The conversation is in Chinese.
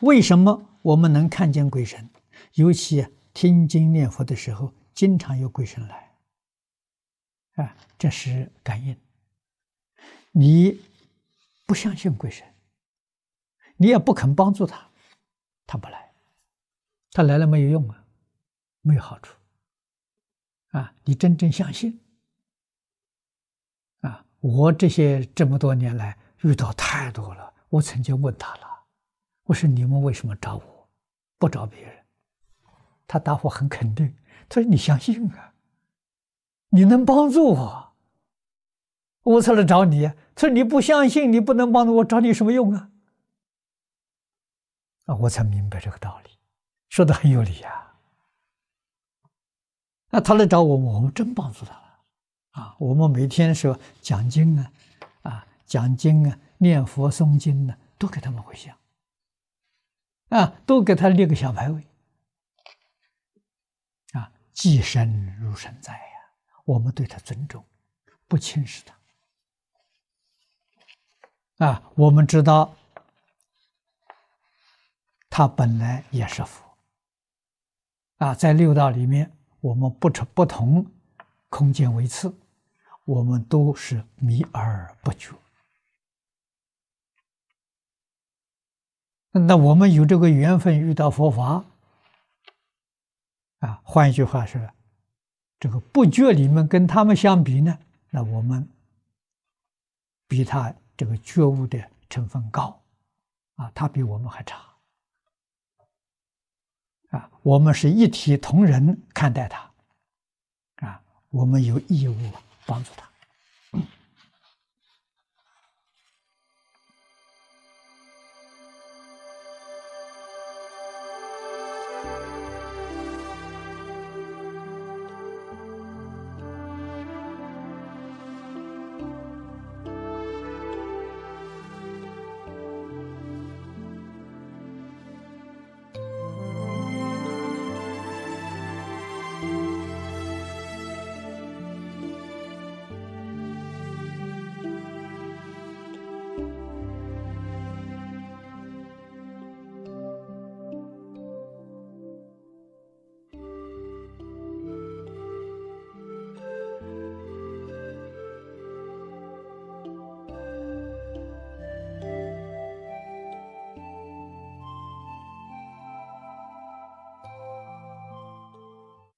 为什么我们能看见鬼神？尤其听经念佛的时候，经常有鬼神来，啊，这是感应。你不相信鬼神，你也不肯帮助他，他不来，他来了没有用啊，没有好处。啊，你真正相信？啊，我这些这么多年来遇到太多了。我曾经问他了，我说你们为什么找我，不找别人？他答复很肯定，他说你相信啊，你能帮助我，我才来找你。他说你不相信，你不能帮助我，找你有什么用啊？啊，我才明白这个道理，说的很有理啊。那他来找我，我们真帮助他了啊！我们每天说讲经啊，啊讲经啊，念佛诵经呢，都给他们回向啊，都给他立个小牌位啊，既神如神在呀，我们对他尊重，不轻视他啊。我们知道他本来也是佛啊，在六道里面。我们不成不同空间位次，我们都是迷而不觉。那我们有这个缘分遇到佛法，啊，换一句话说，这个不觉里面跟他们相比呢，那我们比他这个觉悟的成分高，啊，他比我们还差。啊，我们是一体同仁看待他，啊，我们有义务帮助他。